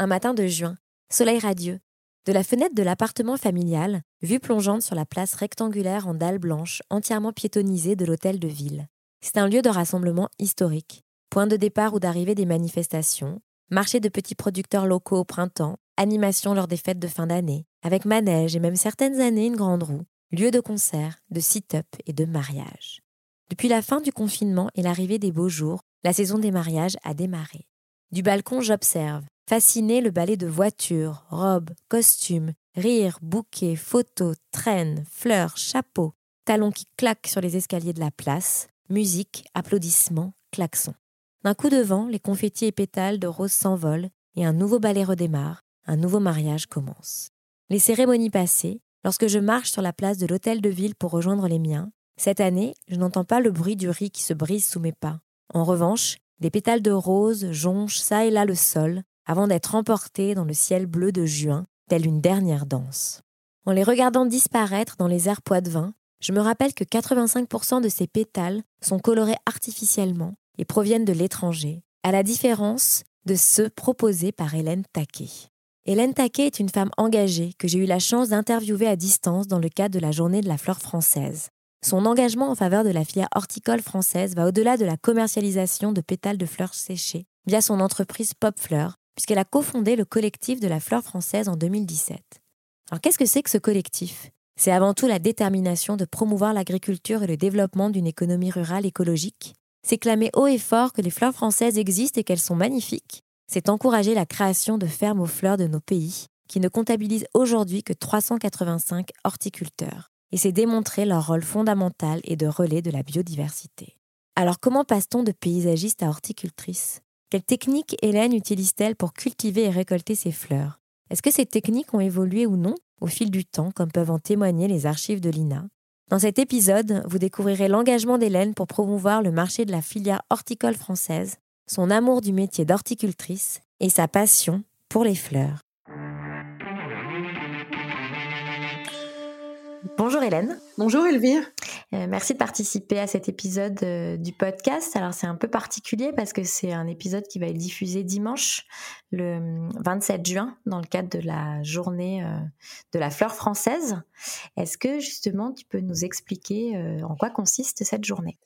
un matin de juin, soleil radieux. De la fenêtre de l'appartement familial, vue plongeante sur la place rectangulaire en dalles blanches entièrement piétonnisée de l'hôtel de ville. C'est un lieu de rassemblement historique, point de départ ou d'arrivée des manifestations, marché de petits producteurs locaux au printemps, animation lors des fêtes de fin d'année, avec manège et même certaines années une grande roue, lieu de concert, de sit-up et de mariage. Depuis la fin du confinement et l'arrivée des beaux jours, la saison des mariages a démarré. Du balcon, j'observe, fasciné, le balai de voitures, robes, costumes, rires, bouquets, photos, traînes, fleurs, chapeaux, talons qui claquent sur les escaliers de la place, musique, applaudissements, klaxons. D'un coup de vent, les confettis et pétales de roses s'envolent et un nouveau ballet redémarre, un nouveau mariage commence. Les cérémonies passées, lorsque je marche sur la place de l'hôtel de ville pour rejoindre les miens, cette année, je n'entends pas le bruit du riz qui se brise sous mes pas. En revanche, des pétales de roses jonchent ça et là le sol avant d'être emportés dans le ciel bleu de juin, telle une dernière danse. En les regardant disparaître dans les airs vin, je me rappelle que 85% de ces pétales sont colorés artificiellement et proviennent de l'étranger, à la différence de ceux proposés par Hélène Taquet. Hélène Taquet est une femme engagée que j'ai eu la chance d'interviewer à distance dans le cadre de la journée de la fleur française. Son engagement en faveur de la filière horticole française va au-delà de la commercialisation de pétales de fleurs séchées via son entreprise Pop Fleur, puisqu'elle a cofondé le collectif de la fleur française en 2017. Alors qu'est-ce que c'est que ce collectif? C'est avant tout la détermination de promouvoir l'agriculture et le développement d'une économie rurale écologique c'est clamer haut et fort que les fleurs françaises existent et qu'elles sont magnifiques. C'est encourager la création de fermes aux fleurs de nos pays, qui ne comptabilisent aujourd'hui que 385 horticulteurs. Et c'est démontrer leur rôle fondamental et de relais de la biodiversité. Alors comment passe-t-on de paysagiste à horticultrice? Quelles techniques Hélène utilise-t-elle pour cultiver et récolter ses fleurs? Est-ce que ces techniques ont évolué ou non au fil du temps, comme peuvent en témoigner les archives de l'INA? Dans cet épisode, vous découvrirez l'engagement d'Hélène pour promouvoir le marché de la filière horticole française, son amour du métier d'horticultrice et sa passion pour les fleurs. Bonjour Hélène. Bonjour Elvire. Euh, merci de participer à cet épisode euh, du podcast. Alors c'est un peu particulier parce que c'est un épisode qui va être diffusé dimanche, le 27 juin, dans le cadre de la journée euh, de la fleur française. Est-ce que justement tu peux nous expliquer en quoi consiste cette journée?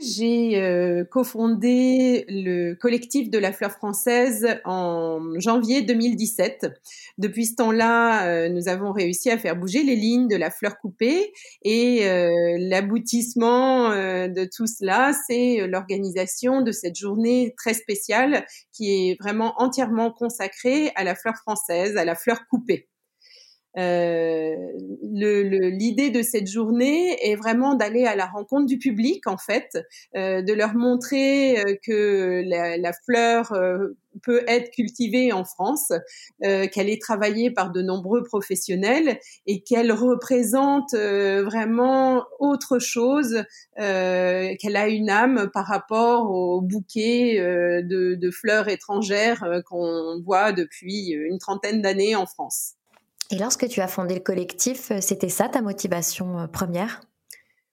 J'ai euh, cofondé le collectif de la fleur française en janvier 2017. Depuis ce temps-là, euh, nous avons réussi à faire bouger les lignes de la fleur coupée et euh, l'aboutissement de tout cela, c'est l'organisation de cette journée très spéciale qui est vraiment entièrement consacrée à la fleur française, à la fleur coupée. Euh, l'idée de cette journée est vraiment d'aller à la rencontre du public, en fait, euh, de leur montrer euh, que la, la fleur euh, peut être cultivée en France, euh, qu'elle est travaillée par de nombreux professionnels et qu'elle représente vraiment autre chose, qu'elle a une âme par rapport au bouquet de, de fleurs étrangères qu'on voit depuis une trentaine d'années en France. Et lorsque tu as fondé le collectif, euh, c'était ça ta motivation euh, première?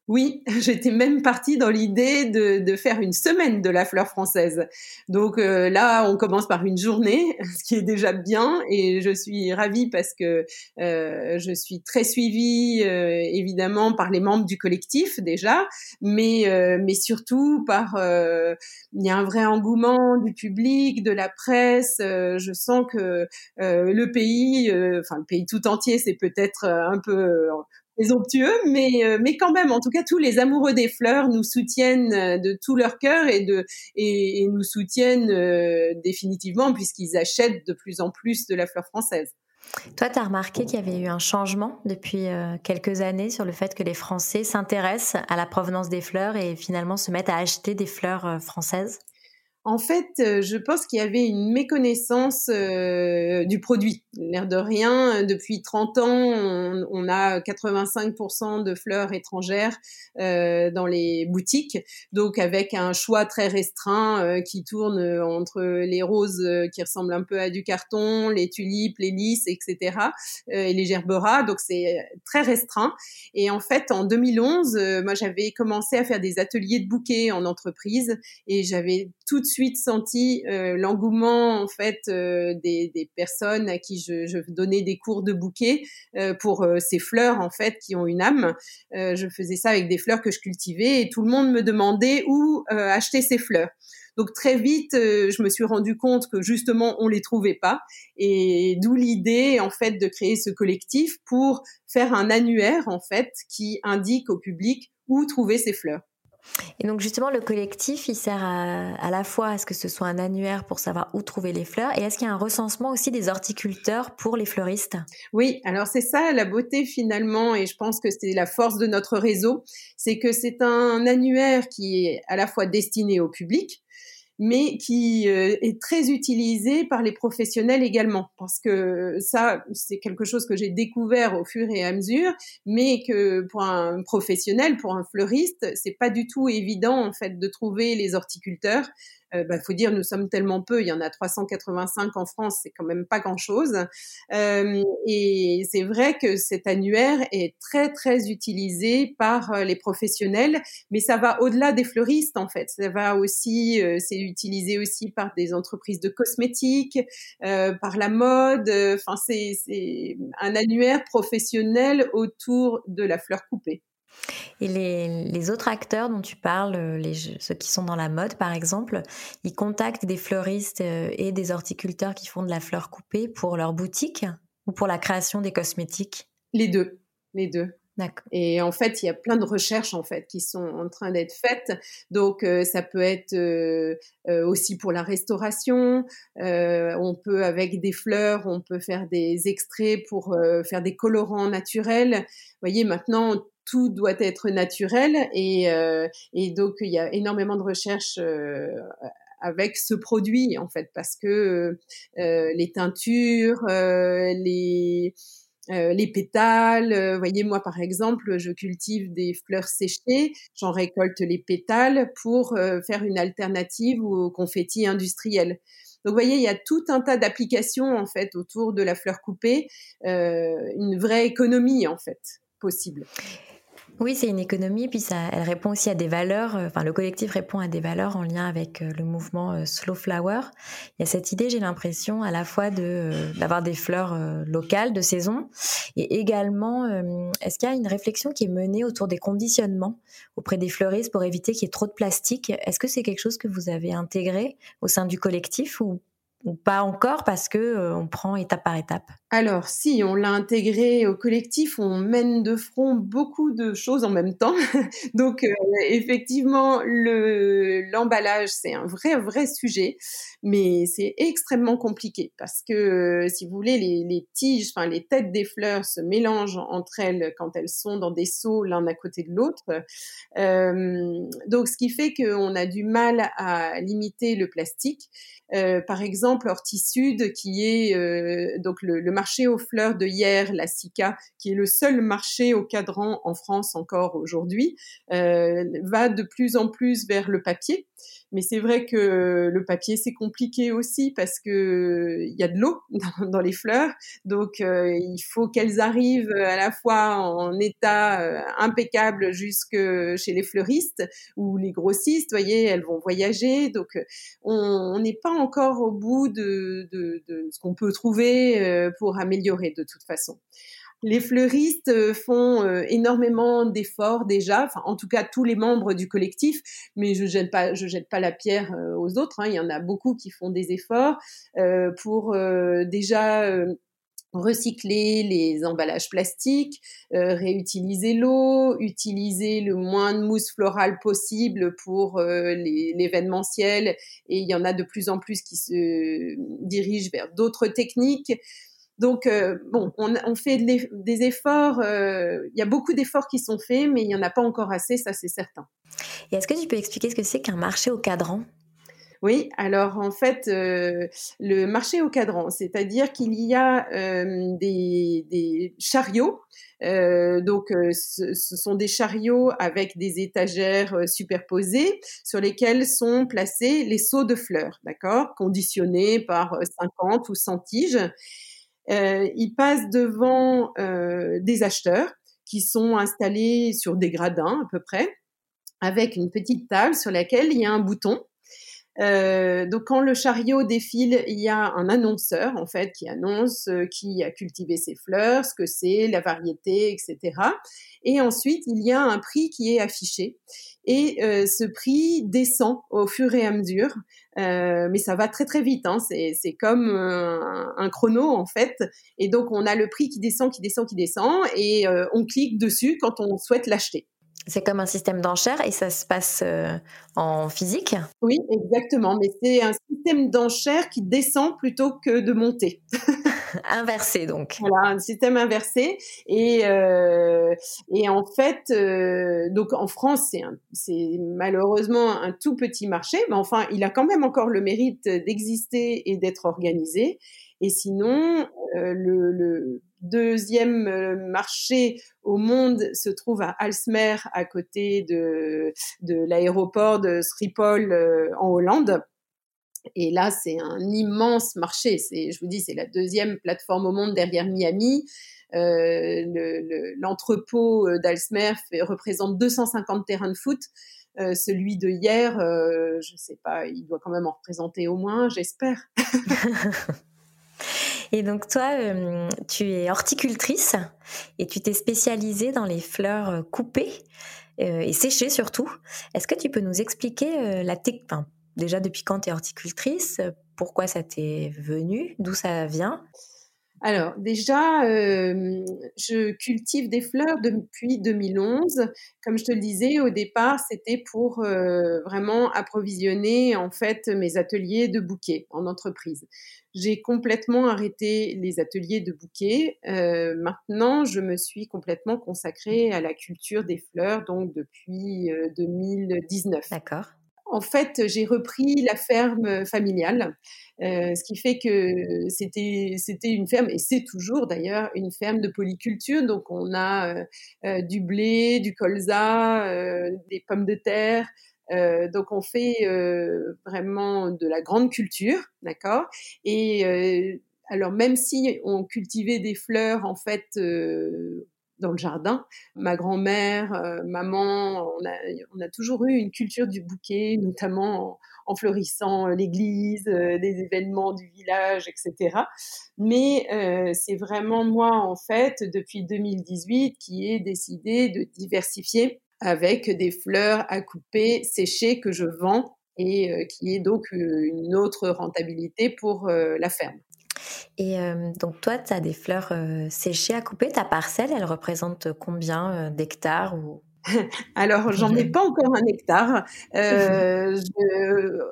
Oui, j'étais même partie dans l'idée de, faire une semaine de la fleur française. Donc euh, là, on commence par une journée, ce qui est déjà bien, et je suis ravie parce que euh, je suis très suivie euh, évidemment par les membres du collectif déjà, mais euh, mais surtout par il y a un vrai engouement du public, de la presse. je sens que le pays, enfin le pays tout entier, c'est peut-être un peu mais euh, mais quand même, en tout cas, tous les amoureux des fleurs nous soutiennent euh, de tout leur cœur et de et, nous soutiennent euh, définitivement puisqu'ils achètent de plus en plus de la fleur française. Toi, tu as remarqué qu'il y avait eu un changement depuis quelques années sur le fait que les Français s'intéressent à la provenance des fleurs et finalement se mettent à acheter des fleurs françaises? En fait, euh, je pense qu'il y avait une méconnaissance euh, du produit. L'air de rien, depuis 30 ans, on, a 85% de fleurs étrangères euh, dans les boutiques, donc avec un choix très restreint qui tourne entre les roses qui ressemblent un peu à du carton, les tulipes, les lys, etc., et les gerberas. Donc c'est très restreint. Et en fait, en 2011, moi j'avais commencé à faire des ateliers de bouquets en entreprise et j'avais tout de suite senti euh, l'engouement en fait euh, des, des, personnes à qui je, je, donnais des cours de bouquet euh, pour ces fleurs en fait qui ont une âme. je faisais ça avec des fleurs que je cultivais et tout le monde me demandait où acheter ces fleurs. Donc très vite, je me suis rendu compte que justement on les trouvait pas, et d'où l'idée en fait de créer ce collectif pour faire un annuaire en fait qui indique au public où trouver ces fleurs. Et donc justement, le collectif, il sert à, la fois à ce que ce soit un annuaire pour savoir où trouver les fleurs, et est-ce qu'il y a un recensement aussi des horticulteurs pour les fleuristes. Oui, alors c'est ça la beauté finalement, et je pense que c'est la force de notre réseau, c'est que c'est un annuaire qui est à la fois destiné au public, mais qui euh, est très utilisé par les professionnels également, parce que ça, c'est quelque chose que j'ai découvert au fur et à mesure, mais que pour un professionnel, pour un fleuriste, c'est pas du tout évident en fait de trouver les horticulteurs il euh, bah, faut dire nous sommes tellement peu, il y en a 385 en France, c'est quand même pas grand-chose. Euh, et c'est vrai que cet annuaire est très très utilisé par euh, les professionnels, mais ça va au-delà des fleuristes en fait. Ça va aussi, c'est utilisé aussi par des entreprises de cosmétiques, par la mode. Enfin, c'est un annuaire professionnel autour de la fleur coupée. Et les, autres acteurs dont tu parles, euh, les, ceux qui sont dans la mode par exemple, ils contactent des fleuristes euh, et des horticulteurs qui font de la fleur coupée pour leur boutique ou pour la création des cosmétiques? Les deux, les deux. D'accord. Et en fait, il y a plein de recherches en fait qui sont en train d'être faites. Donc, euh, ça peut être aussi pour la restauration. on peut avec des fleurs, on peut faire des extraits pour faire des colorants naturels. Vous voyez, maintenant tout doit être naturel et, euh, et donc il y a énormément de recherches euh, avec ce produit en fait parce que euh, les teintures, les les pétales, voyez moi par exemple, je cultive des fleurs séchées, j'en récolte les pétales pour faire une alternative au confetti industriel. Donc, vous voyez, il y a tout un tas d'applications en fait autour de la fleur coupée, une vraie économie en fait possible. Oui, c'est une économie, puis ça, elle répond aussi à des valeurs. Euh, enfin, le collectif répond à des valeurs en lien avec euh, le mouvement euh, Slow Flower. Il y a cette idée, j'ai l'impression, à la fois de d'avoir des fleurs locales de saison, et également, est-ce qu'il y a une réflexion qui est menée autour des conditionnements auprès des fleuristes pour éviter qu'il y ait trop de plastique? Est-ce que c'est quelque chose que vous avez intégré au sein du collectif ou ou pas encore parce que euh, on prend étape par étape Alors si on l'a intégré au collectif, on mène de front beaucoup de choses en même temps. Donc euh, effectivement, le l'emballage c'est un vrai vrai sujet, mais c'est extrêmement compliqué parce que euh, si vous voulez les, les tiges, enfin les têtes des fleurs se mélangent entre elles quand elles sont dans des seaux l'un à côté de l'autre. donc ce qui fait qu'on a du mal à limiter le plastique. par exemple exemple qui est euh, donc le, marché aux fleurs de hier, la SICA, qui est le seul marché au cadran en France encore aujourd'hui, euh, va de plus en plus vers le papier. Mais c'est vrai que le papier c'est compliqué aussi parce que il y a de l'eau dans, les fleurs, donc euh, il faut qu'elles arrivent à la fois en état euh, impeccable jusque chez les fleuristes ou les grossistes. Voyez, elles vont voyager, donc on n'est pas encore au bout de ce qu'on peut trouver pour améliorer de toute façon. Les fleuristes euh, font euh, énormément d'efforts déjà, enfin, en tout cas tous les membres du collectif, mais je jette pas, je jette pas la pierre euh, aux autres. Hein. Il y en a beaucoup qui font des efforts pour déjà recycler les emballages plastiques, réutiliser l'eau, utiliser le moins de mousse florale possible pour l'événementiel. Et il y en a de plus en plus qui se dirigent vers d'autres techniques. Donc, euh, bon, on, fait des efforts, euh, il y a beaucoup d'efforts qui sont faits, mais il n'y en a pas encore assez, ça c'est certain. Et est-ce que tu peux expliquer ce que c'est qu'un marché au cadran? Oui, alors en fait, euh, le marché au cadran, c'est-à-dire qu'il y a des, chariots. donc, ce, sont des chariots avec des étagères superposées sur lesquelles sont placés les seaux de fleurs, d'accord, conditionnés par 50 ou 100 tiges il passe devant euh, des acheteurs qui sont installés sur des gradins à peu près, avec une petite table sur laquelle il y a un bouton. Euh, donc quand le chariot défile, il y a un annonceur en fait qui annonce euh, qui a cultivé ses fleurs, ce que c'est, la variété, etc. Et ensuite il y a un prix qui est affiché et euh, ce prix descend au fur et à mesure euh, mais ça va très très vite. Hein. C'est comme un, un, chrono en fait. Et donc on a le prix qui descend, qui descend, qui descend, et euh, on clique dessus quand on souhaite l'acheter. C'est comme un système d'enchères et ça se passe euh, en physique? Oui, exactement. Mais c'est un système d'enchères qui descend plutôt que de monter. inversé donc. Voilà, un système inversé. Et, euh, et en fait, euh, donc en France, c'est, malheureusement un tout petit marché, mais enfin, il a quand même encore le mérite d'exister et d'être organisé. Et sinon, euh, le, le, deuxième euh, marché au monde se trouve à Alsmer, à côté de, de l'aéroport de Schiphol euh, en Hollande. Et là, c'est un immense marché. C'est, je vous dis, c'est la deuxième plateforme au monde derrière Miami. Euh, l'entrepôt le, d'Alsmer représente 250 terrains de foot. Euh, celui de hier, euh, je sais pas, il doit quand même en représenter au moins, j'espère. Et donc toi, euh, tu es horticultrice et tu t'es spécialisée dans les fleurs euh, coupées euh, et séchées surtout. Est-ce que tu peux nous expliquer la technique Déjà, depuis quand tu es horticultrice? Pourquoi ça t'est venu? D'où ça vient? Alors déjà, euh, je cultive des fleurs depuis 2011. Comme je te le disais, au départ, c'était pour euh, vraiment approvisionner en fait mes ateliers de bouquets en entreprise. J'ai complètement arrêté les ateliers de bouquets. Euh, maintenant, je me suis complètement consacrée à la culture des fleurs, donc depuis 2019. D'accord. En fait, j'ai repris la ferme familiale, euh, ce qui fait que c'était c'était une ferme et c'est toujours d'ailleurs une ferme de polyculture. Donc on a euh, euh, du blé, du colza, des pommes de terre. donc on fait vraiment de la grande culture, d'accord? Et alors même si on cultivait des fleurs en fait dans le jardin. Ma grand-mère, euh, maman, on a, on a toujours eu une culture du bouquet, notamment en, fleurissant euh, l'église, euh, des événements du village, etc. Mais c'est vraiment moi, en fait, depuis 2018, qui ai décidé de diversifier avec des fleurs à couper, séchées que je vends et qui est donc une autre rentabilité pour la ferme. Et euh, donc toi, tu as des fleurs euh, séchées à couper. Ta parcelle, elle représente combien euh, d'hectares ou... Alors, j'en ai pas encore un hectare.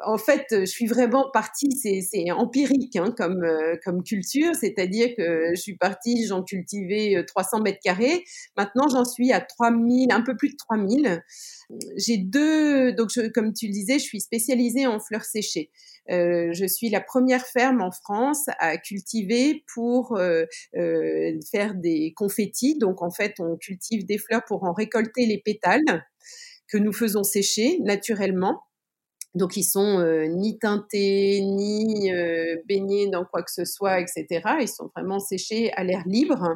en fait, je suis vraiment partie, c'est empirique hein, comme, comme culture, c'est-à-dire que je suis partie, j'en cultivais 300 mètres carrés. Maintenant, j'en suis à 3000, un peu plus de 3000. J'ai deux, donc comme tu le disais, je suis spécialisée en fleurs séchées. Euh, je suis la première ferme en France à cultiver pour euh, euh, faire des confettis. Donc en fait, on cultive des fleurs pour en récolter les pétales que nous faisons sécher naturellement. Donc ils sont ni teintés, ni baignés dans quoi que ce soit, etc. Ils sont vraiment séchés à l'air libre.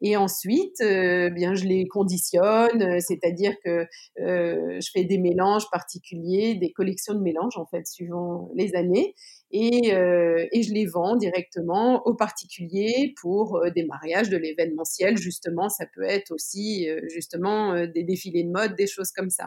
Et ensuite, euh, bien, je les conditionne, euh, c'est-à-dire que euh, je fais des mélanges particuliers, des collections de mélanges en fait, suivant les années, et, et je les vends directement aux particuliers pour des mariages, de l'événementiel. Justement, ça peut être aussi justement des défilés de mode, des choses comme ça.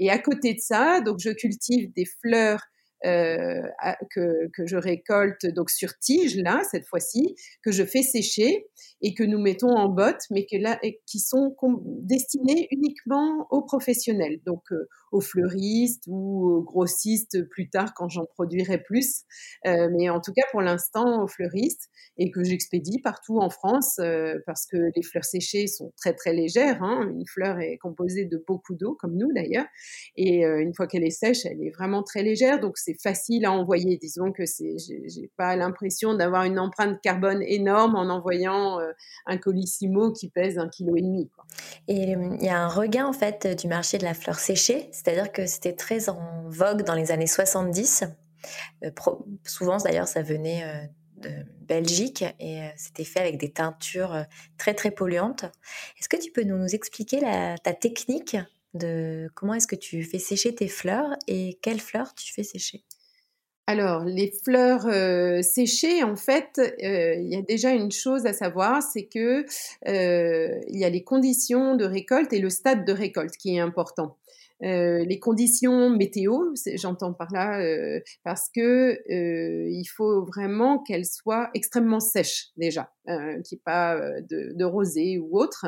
Et à côté de ça, donc je cultive des fleurs euh, que, je récolte donc sur tige là cette fois-ci que je fais sécher et que nous mettons en bottes mais qui sont destinées uniquement aux professionnels. Donc euh, aux fleuristes ou aux grossistes plus tard quand j'en produirai plus euh, mais en tout cas pour l'instant aux fleuristes et que j'expédie partout en France euh, parce que les fleurs séchées sont très très légères hein. une fleur est composée de beaucoup d'eau comme nous d'ailleurs et euh, une fois qu'elle est sèche elle est vraiment très légère donc c'est facile à envoyer. Disons que c'est, j'ai pas l'impression d'avoir une empreinte carbone énorme en envoyant un colissimo qui pèse un kilo et demi. Et euh, il y a un regain en fait du marché de la fleur séchée, c'est-à-dire que c'était très en vogue dans les années 70. Euh, souvent d'ailleurs ça venait de Belgique et c'était fait avec des teintures très très polluantes. Est-ce que tu peux nous expliquer ta technique de comment est-ce que tu fais sécher tes fleurs et quelles fleurs tu fais sécher? Alors, les fleurs euh, séchées, en fait, euh, il y a déjà une chose à savoir, c'est que euh, il y a les conditions de récolte et le stade de récolte qui est important. Euh, les conditions météo, j'entends par là, euh, parce que euh, il faut vraiment qu'elles soient extrêmement sèches déjà, qu'il n'y ait pas de, de, rosée ou autre.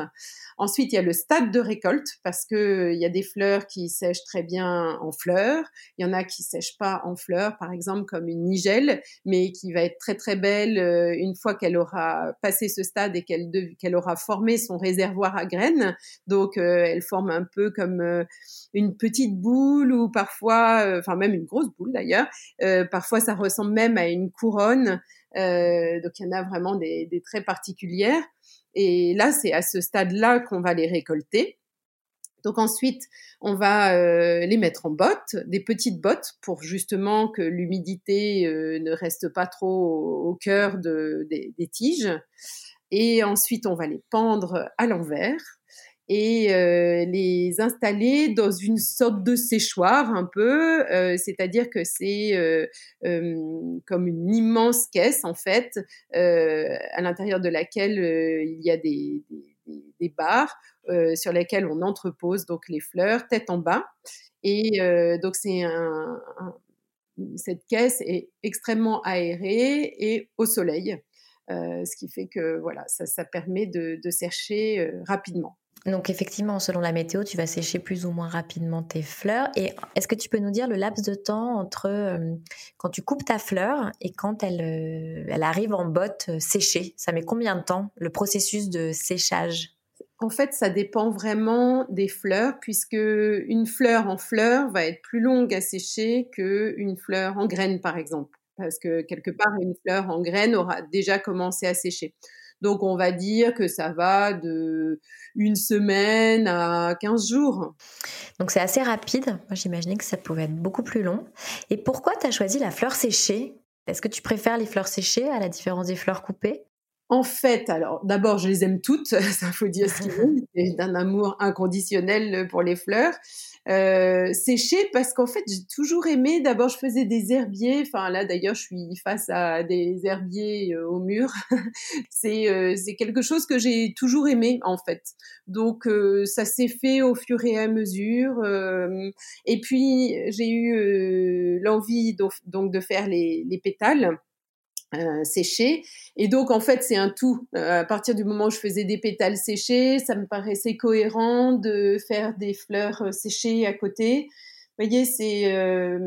Ensuite, il y a le stade de récolte, parce que il y a des fleurs qui sèchent très bien en fleurs, il y en a qui sèchent pas en fleurs, par exemple comme une nigelle, mais qui va être très très belle une fois qu'elle aura passé ce stade et qu'elle qu'elle aura formé son réservoir à graines. Donc, elle forme un peu comme une petite boule ou parfois, euh, enfin même une grosse boule d'ailleurs. Euh, parfois, ça ressemble même à une couronne. Euh, donc, il y en a vraiment des, des très particulières. Et là, c'est à ce stade-là qu'on va les récolter. Donc ensuite, on va les mettre en bottes, des petites bottes pour justement que l'humidité ne reste pas trop au, cœur de, des, des, tiges. Et ensuite, on va les pendre à l'envers et euh, les installer dans une sorte de séchoir un peu, euh, c'est-à-dire que c'est euh, comme une immense caisse en fait, à l'intérieur de laquelle il y a des, des, des barres sur lesquelles on entrepose donc les fleurs tête en bas. Et donc c'est un, cette caisse est extrêmement aérée et au soleil, ce qui fait que voilà ça, ça permet de, de sécher rapidement. Donc effectivement, selon la météo, tu vas sécher plus ou moins rapidement tes fleurs. Et est-ce que tu peux nous dire le laps de temps entre euh, quand tu coupes ta fleur et quand elle, euh, elle arrive en botte euh, séchée Ça met combien de temps le processus de séchage? En fait, ça dépend vraiment des fleurs, puisque une fleur en fleur va être plus longue à sécher qu'une fleur en graine, par exemple. Parce que quelque part, une fleur en graine aura déjà commencé à sécher. Donc on va dire que ça va de une semaine à 15 jours. Donc c'est assez rapide. Moi j'imaginais que ça pouvait être beaucoup plus long. Et pourquoi tu as choisi la fleur séchée? Est-ce que tu préfères les fleurs séchées à la différence des fleurs coupées? En fait, alors d'abord, je les aime toutes, ça faut dire ce qu'il est, d'un amour inconditionnel pour les fleurs euh, sécher parce qu'en fait j'ai toujours aimé. D'abord je faisais des herbiers. Enfin là d'ailleurs je suis face à des herbiers euh, au mur. c'est euh, c'est quelque chose que j'ai toujours aimé en fait. Donc euh, ça s'est fait au fur et à mesure. Euh, et puis j'ai eu l'envie donc de faire les, les pétales. Euh. Et donc, en fait, c'est un tout. Euh, à partir du moment où je faisais des pétales séchés, ça me paraissait cohérent de faire des fleurs euh, séchées à côté. Vous voyez, c'est, euh,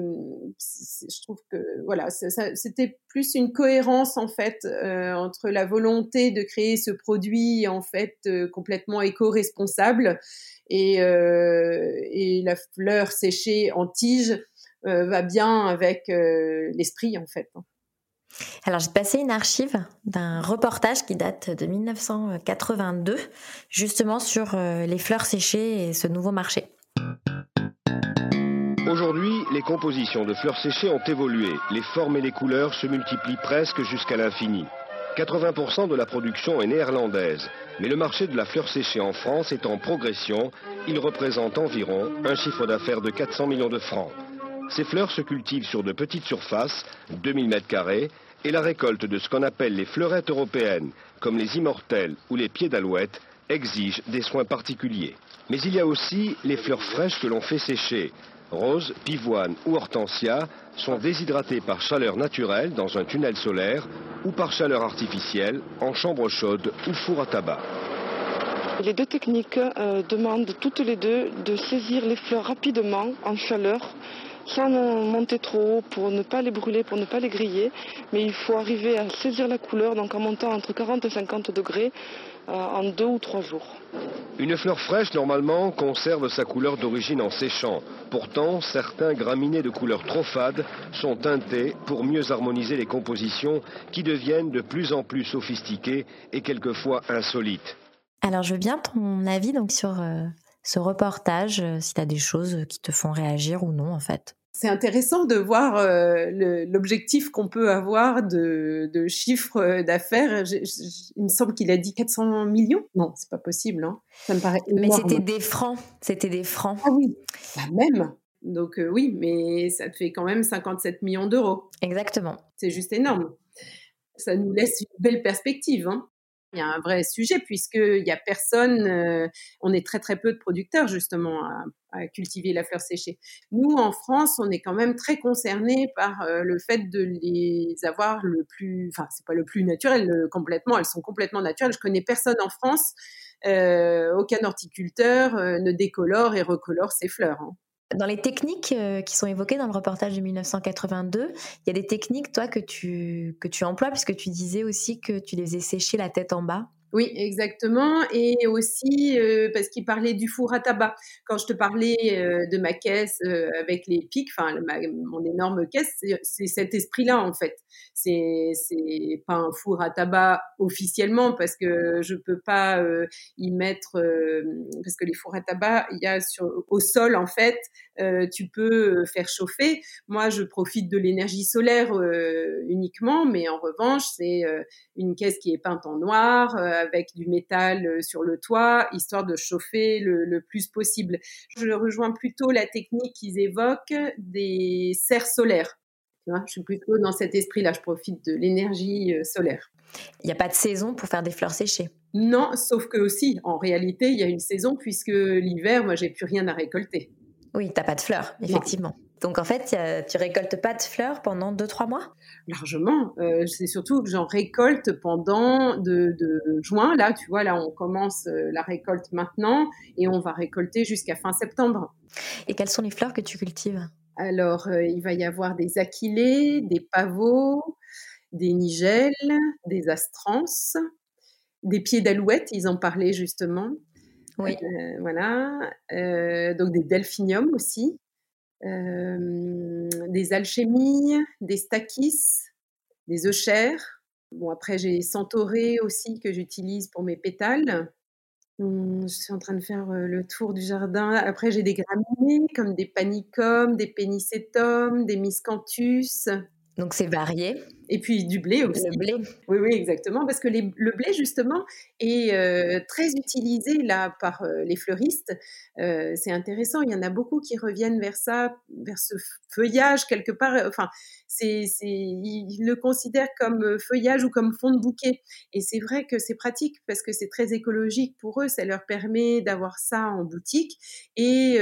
je trouve que voilà, c'était plus une cohérence en fait entre la volonté de créer ce produit en fait complètement éco-responsable et, et la fleur séchée en tige va bien avec l'esprit en fait. Hein. Alors, j'ai passé une archive d'un reportage qui date de 1982, justement sur euh, les fleurs séchées et ce nouveau marché. Aujourd'hui, les compositions de fleurs séchées ont évolué. Les formes et les couleurs se multiplient presque jusqu'à l'infini. 80% de la production est néerlandaise, mais le marché de la fleur séchée en France est en progression. Il représente environ un chiffre d'affaires de 400 millions de francs. Ces fleurs se cultivent sur de petites surfaces, 2000 m2, et la récolte de ce qu'on appelle les fleurettes européennes, comme les immortelles ou les pieds d'alouette, exige des soins particuliers. Mais il y a aussi les fleurs fraîches que l'on fait sécher. Rose, pivoine ou hortensia sont déshydratées par chaleur naturelle dans un tunnel solaire ou par chaleur artificielle en chambre chaude ou four à tabac. Les deux techniques euh, demandent toutes les deux de saisir les fleurs rapidement en chaleur sans monter trop haut pour ne pas les brûler, pour ne pas les griller. Mais il faut arriver à saisir la couleur, donc en montant entre 40 et 50 degrés euh, en deux ou trois jours. Une fleur fraîche, normalement, conserve sa couleur d'origine en séchant. Pourtant, certains graminées de couleur trop fade sont teintés pour mieux harmoniser les compositions qui deviennent de plus en plus sophistiquées et quelquefois insolites. Alors, je veux bien ton avis donc sur euh, ce reportage, euh, si tu as des choses qui te font réagir ou non, en fait c'est intéressant de voir euh, l'objectif qu'on peut avoir de, de chiffre d'affaires. Il me semble qu'il a dit 400 millions. Non, c'est pas possible. Hein. Ça me paraît Mais c'était des francs. C'était des francs. Ah oui, bah, même. Donc euh, oui, mais ça te fait quand même 57 millions d'euros. Exactement. C'est juste énorme. Ça nous laisse une belle perspective. Hein. Il y a un vrai sujet puisqu'il n'y a personne, euh, on est très très peu de producteurs justement à, cultiver la fleur séchée. Nous en France, on est quand même très concernés par euh, le fait de les avoir le plus, enfin c'est pas le plus naturel euh, complètement, elles sont complètement naturelles. Je connais personne en France, aucun horticulteur ne décolore et recolore ses fleurs. Hein. Dans les techniques euh, qui sont évoquées dans le reportage de 1982, il y a des techniques, toi, que tu, que tu emploies, puisque tu disais aussi que tu les faisais sécher la tête en bas? Oui, exactement. Et aussi euh, parce qu'il parlait du four à tabac. Quand je te parlais euh, de ma caisse euh, avec les pics, enfin mon énorme caisse, c'est cet esprit-là en fait. C'est c'est pas un four à tabac officiellement parce que je peux pas y mettre parce que les fours à tabac, il y a sur au sol en fait, tu peux faire chauffer. Moi, je profite de l'énergie solaire uniquement, mais en revanche, c'est une caisse qui est peinte en noir avec du métal euh, sur le toit, histoire de chauffer le, plus possible. Je rejoins plutôt la technique qu'ils évoquent des serres solaires. Tu vois, je suis plutôt dans cet esprit-là, je profite de l'énergie euh, solaire. Il n'y a pas de saison pour faire des fleurs séchées Non, sauf que aussi, en réalité, il y a une saison puisque l'hiver, moi, j'ai plus rien à récolter. Oui, tu n'as pas de fleurs, effectivement. Donc en fait, tu récoltes pas de fleurs pendant 2-3 mois? Largement. Euh, c'est surtout que j'en récolte pendant de, juin. Là, tu vois, là, on commence euh, la récolte maintenant et on va récolter jusqu'à fin septembre. Et quelles sont les fleurs que tu cultives? Alors, euh, il va y avoir des aquilées, des pavots, des nigelles, des astrances, des pieds d'alouette, ils en parlaient justement. Oui. voilà. donc des delphiniums aussi. Euh, des alchimies, des stakis, des euchères. Bon, après, j'ai centauré aussi que j'utilise pour mes pétales. Hum, je suis en train de faire euh, le tour du jardin. Après, j'ai des graminées comme des panicums, des pénicétums, des miscanthus. Donc, c'est varié. Et puis du blé aussi. Le blé. Oui, oui, exactement. Parce que le blé, justement, est euh, très utilisé là par euh, les fleuristes. Euh, c'est intéressant. Il y en a beaucoup qui reviennent vers ça, vers ce feuillage quelque part. Enfin, c'est, ils le considèrent comme feuillage ou comme fond de bouquet. Et c'est vrai que c'est pratique parce que c'est très écologique pour eux. Ça leur permet d'avoir ça en boutique et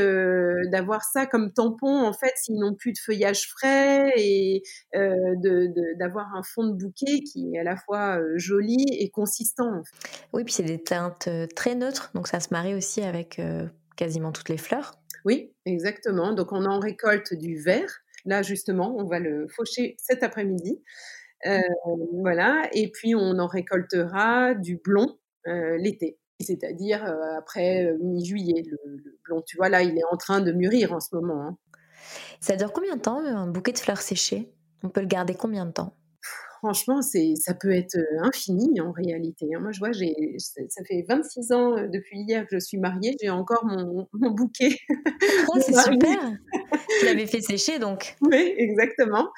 d'avoir ça comme tampon, en fait, s'ils n'ont plus de feuillage frais et de, d'avoir un fond de bouquet qui est à la fois euh, joli et consistant. Oui, puis c'est des teintes euh, très neutres, donc ça se marie aussi avec euh, quasiment toutes les fleurs. Oui, exactement. Donc on en récolte du vert. Là justement, on va le faucher cet après-midi. voilà, et puis on en récoltera du blond l'été, c'est-à-dire après mi-juillet. Le, blond, tu vois, là, il est en train de mûrir en ce moment. Hein. Ça dure combien de temps un bouquet de fleurs séchées? On peut le garder combien de temps? Franchement, c'est, ça peut être infini en réalité. Hein. Moi, je vois, j'ai, ça fait 26 ans depuis hier que je suis mariée, j'ai encore mon, mon bouquet. Oh, c'est super Tu l'avais fait sécher donc Oui, exactement.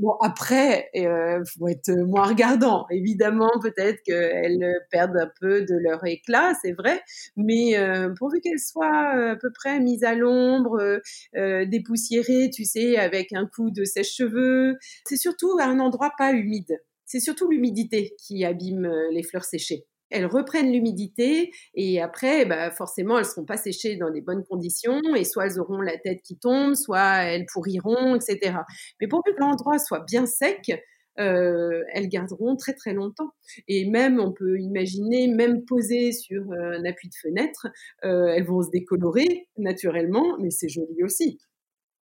Bon, après, il faut être moins regardant. Évidemment, peut-être qu'elles perdent un peu de leur éclat, c'est vrai, mais pourvu qu'elles soient à peu près mises à l'ombre, dépoussiérées, tu sais, avec un coup de sèche-cheveux, c'est surtout un endroit pas humide. C'est surtout l'humidité qui abîme euh, les fleurs séchées. Elles reprennent l'humidité et après, bah, forcément, elles seront pas séchées dans des bonnes conditions et soit elles auront la tête qui tombe, soit elles pourriront, etc. Mais pourvu que l'endroit soit bien sec, euh, elles garderont très très longtemps. Et même, on peut imaginer, même posées sur euh, un appui de fenêtre, elles vont se décolorer naturellement, mais c'est joli aussi.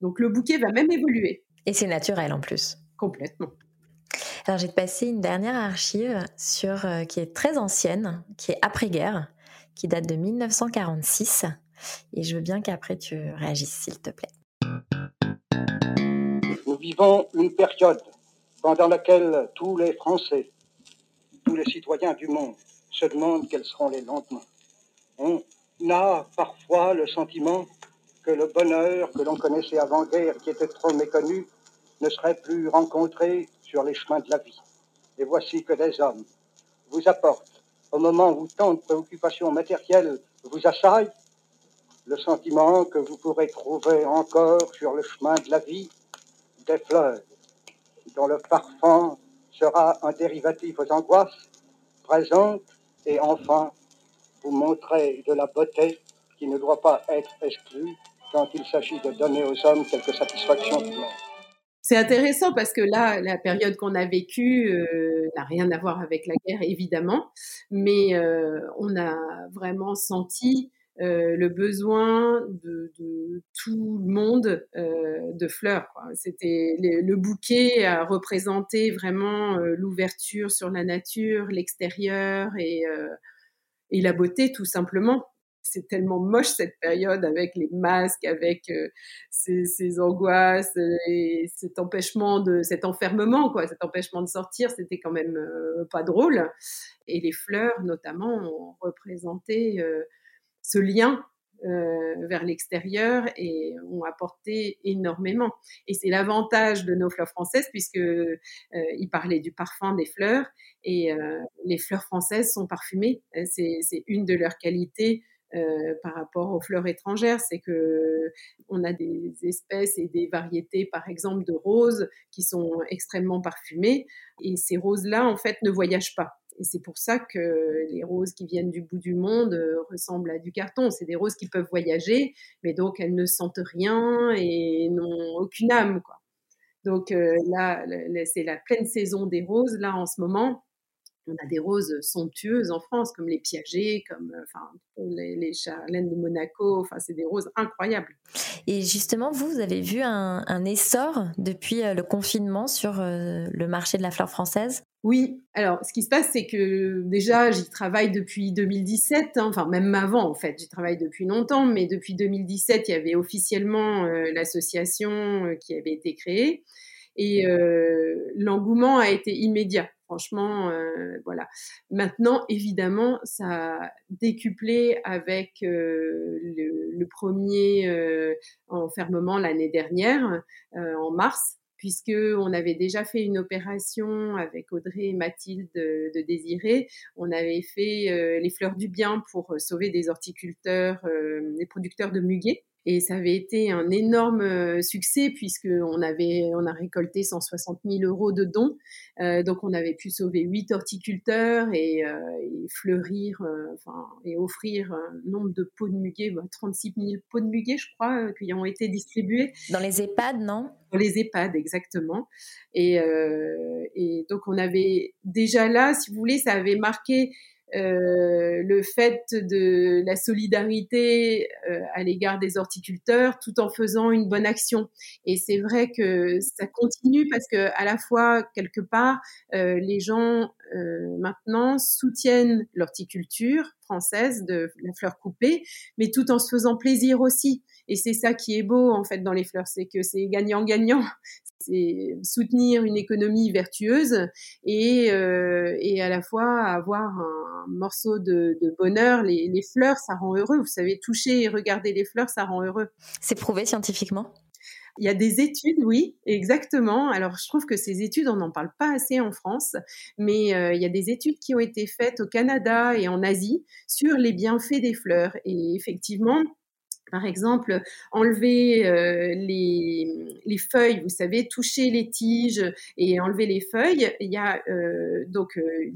Donc le bouquet va même évoluer. Et c'est naturel en plus. Complètement. Alors j'ai passé une dernière archive sur, euh, qui est très ancienne, qui est après-guerre, qui date de 1946. Et je veux bien qu'après tu réagisses, s'il te plaît. Nous vivons une période pendant laquelle tous les Français, tous les citoyens du monde se demandent quels seront les lendemains. On a parfois le sentiment que le bonheur que l'on connaissait avant-guerre, qui était trop méconnu, ne serait plus rencontré sur les chemins de la vie. Et voici que des hommes vous apportent, au moment où tant de préoccupations matérielles vous assaillent, le sentiment que vous pourrez trouver encore sur le chemin de la vie des fleurs, dont le parfum sera un dérivatif aux angoisses présentes et enfin vous montrer de la beauté qui ne doit pas être exclue quand il s'agit de donner aux hommes quelques satisfactions C'est intéressant parce que là, la période qu'on a vécue euh, n'a rien à voir avec la guerre, évidemment, mais euh, on a vraiment senti euh, le besoin de, tout le monde de fleurs. C'était le bouquet a représenté vraiment l'ouverture sur la nature, l'extérieur et, et la beauté, tout simplement c'est tellement moche cette période avec les masques, avec euh, ces, angoisses et cet empêchement de cet enfermement quoi, cet empêchement de sortir, c'était quand même euh, pas drôle. Et les fleurs notamment ont représenté euh, ce lien vers l'extérieur et ont apporté énormément. Et c'est l'avantage de nos fleurs françaises puisque il parlait du parfum des fleurs et les fleurs françaises sont parfumées. C'est une de leurs qualités euh, par rapport aux fleurs étrangères, c'est que on a des espèces et des variétés, par exemple, de roses qui sont extrêmement parfumées, et ces roses-là, en fait, ne voyagent pas. Et c'est pour ça que les roses qui viennent du bout du monde euh, ressemblent à du carton. C'est des roses qui peuvent voyager, mais donc elles ne sentent rien et n'ont aucune âme, quoi. Donc euh, là, c'est la pleine saison des roses, là, en ce moment. On a des roses somptueuses en France, comme les Piaget, comme euh, enfin, les, les Charlènes de Monaco. Enfin, c'est des roses incroyables. Et justement, vous, vous avez vu un, essor depuis euh, le confinement sur euh, le marché de la fleur française? Oui. Alors, ce qui se passe, c'est que déjà, j'y travaille depuis 2017. Hein, enfin, même avant, en fait. J'y travaille depuis longtemps, mais depuis 2017, il y avait officiellement l'association qui avait été créée. Et l'engouement a été immédiat. Franchement, euh, voilà. Maintenant, évidemment, ça a décuplé avec euh, le, premier euh, enfermement l'année dernière, en mars, puisque on avait déjà fait une opération avec Audrey et Mathilde de, de Désiré. On avait fait les fleurs du bien pour sauver des horticulteurs, des producteurs de muguet. Et ça avait été un énorme euh, succès puisqu'on avait, on a récolté 160 000 euros de dons. Euh, donc on avait pu sauver huit horticulteurs et, euh, et fleurir, euh, enfin, et offrir un nombre de pots de muguet, 36 bah, 000 pots de muguet, je crois, qui ont été distribués. Dans les EHPAD, non? Dans les EHPAD, exactement. Et, et donc on avait déjà là, si vous voulez, ça avait marqué euh, le fait de la solidarité euh, à l'égard des horticulteurs tout en faisant une bonne action. Et c'est vrai que ça continue parce que à la fois quelque part euh, les gens maintenant soutiennent l'horticulture française de la fleur coupée, mais tout en se faisant plaisir aussi. Et c'est ça qui est beau en fait dans les fleurs, c'est que c'est gagnant-gagnant. C'est soutenir une économie vertueuse et, euh, et à la fois avoir un morceau de, de bonheur. Les, les, fleurs, ça rend heureux. Vous savez, toucher et regarder les fleurs, ça rend heureux. C'est prouvé scientifiquement? Il y a des études, oui, exactement. Alors, je trouve que ces études, on n'en parle pas assez en France, mais euh, il y a des études qui ont été faites au Canada et en Asie sur les bienfaits des fleurs. Et effectivement, par exemple, enlever euh, les, les, feuilles, vous savez, toucher les tiges et enlever les feuilles. Il y a euh, donc euh,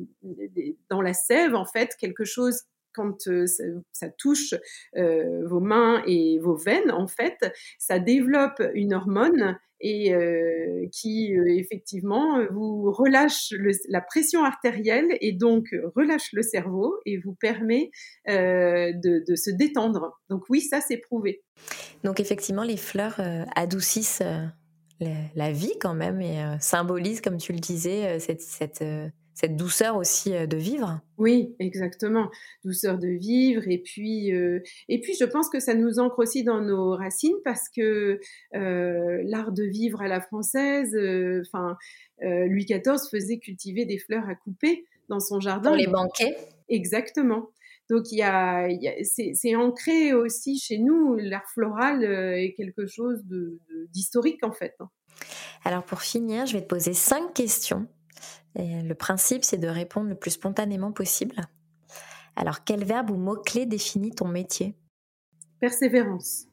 dans la sève, en fait, quelque chose quand euh, ça, touche euh, vos mains et vos veines, en fait, ça développe une hormone et euh, qui effectivement vous relâche la pression artérielle et donc relâche le cerveau et vous permet de, se détendre. Donc oui, ça c'est prouvé. Donc effectivement, les fleurs adoucissent la, vie quand même et symbolisent, comme tu le disais, cette, cette cette douceur aussi euh, de vivre. Oui, exactement, douceur de vivre et puis euh, et puis je pense que ça nous ancre aussi dans nos racines parce que euh, l'art de vivre à la française, enfin Louis XIV faisait cultiver des fleurs à couper dans son jardin. Dans les banquets. Exactement. Donc il y a, c'est ancré aussi chez nous. L'art floral est quelque chose d'historique de, en fait. Hein. Alors pour finir, je vais te poser cinq questions le principe, c'est de répondre le plus spontanément possible. Alors, quel verbe ou mot-clé définit ton métier? Persévérance.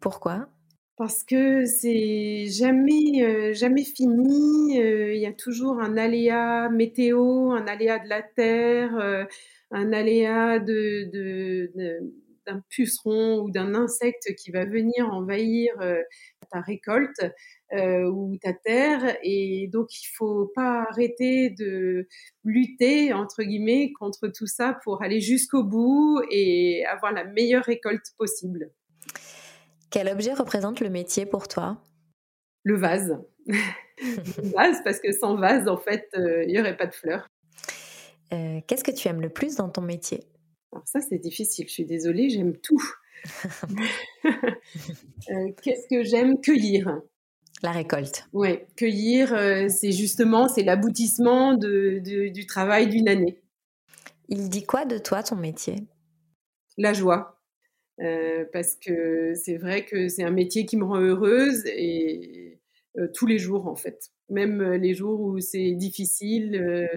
Pourquoi? Parce que c'est jamais, euh, jamais fini. Euh, il y a toujours un aléa météo, un aléa de la terre, euh, un aléa de, d'un puceron ou d'un insecte qui va venir envahir ta récolte euh, ou ta terre. Et donc, il faut pas arrêter de lutter, entre guillemets, contre tout ça pour aller jusqu'au bout et avoir la meilleure récolte possible. Quel objet représente le métier pour toi? Le vase. le vase, parce que sans vase, en fait, euh, il n'y aurait pas de fleurs. Euh, qu'est-ce que tu aimes le plus dans ton métier? Alors ça, c'est difficile. Je suis désolée, j'aime tout. Euh, qu'est-ce que j'aime Cueillir? La récolte. Oui, cueillir, euh, c'est justement c'est l'aboutissement de, du travail d'une année. Il dit quoi de toi, ton métier? La joie. Euh, parce que c'est vrai que c'est un métier qui me rend heureuse et tous les jours en fait. Même les jours où c'est difficile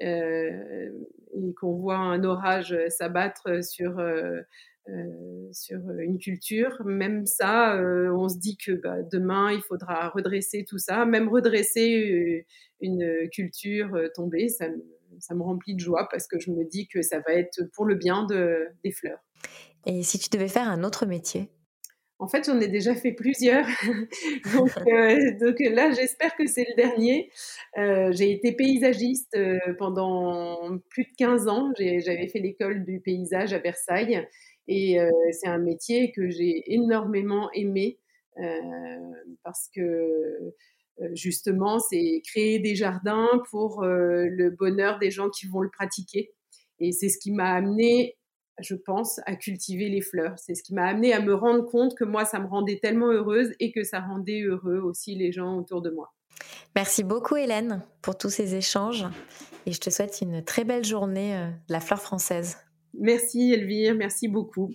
et qu'on voit un orage s'abattre sur euh, sur une culture. Même ça, euh, on se dit que bah, demain, il faudra redresser tout ça. Même redresser euh, une culture tombée, ça me, ça me remplit de joie parce que je me dis que ça va être pour le bien de, des fleurs. Et si tu devais faire un autre métier? En fait, j'en ai déjà fait plusieurs. donc, donc, là, j'espère que c'est le dernier. j'ai été paysagiste pendant plus de 15 ans. J'avais fait l'école du paysage à Versailles. Et euh, c'est un métier que j'ai énormément aimé euh, parce que euh, justement, c'est créer des jardins pour le bonheur des gens qui vont le pratiquer. Et c'est ce qui m'a amené, je pense, à cultiver les fleurs. C'est ce qui m'a amené à me rendre compte que moi, ça me rendait tellement heureuse et que ça rendait heureux aussi les gens autour de moi. Merci beaucoup Hélène pour tous ces échanges et je te souhaite une très belle journée de la fleur française. Merci Elvire, merci beaucoup.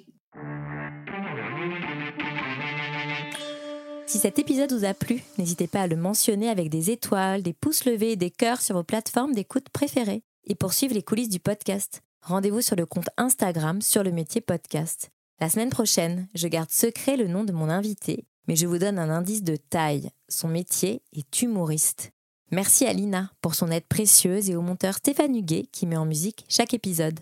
Si cet épisode vous a plu, n'hésitez pas à le mentionner avec des étoiles, des pouces levés et des cœurs sur vos plateformes d'écoute préférées. Et pour suivre les coulisses du podcast, rendez-vous sur le compte Instagram sur le métier podcast. La semaine prochaine, je garde secret le nom de mon invité, mais je vous donne un indice de taille. Son métier est humoriste. Merci à Lina pour son aide précieuse et au monteur Stéphane Huguet qui met en musique chaque épisode.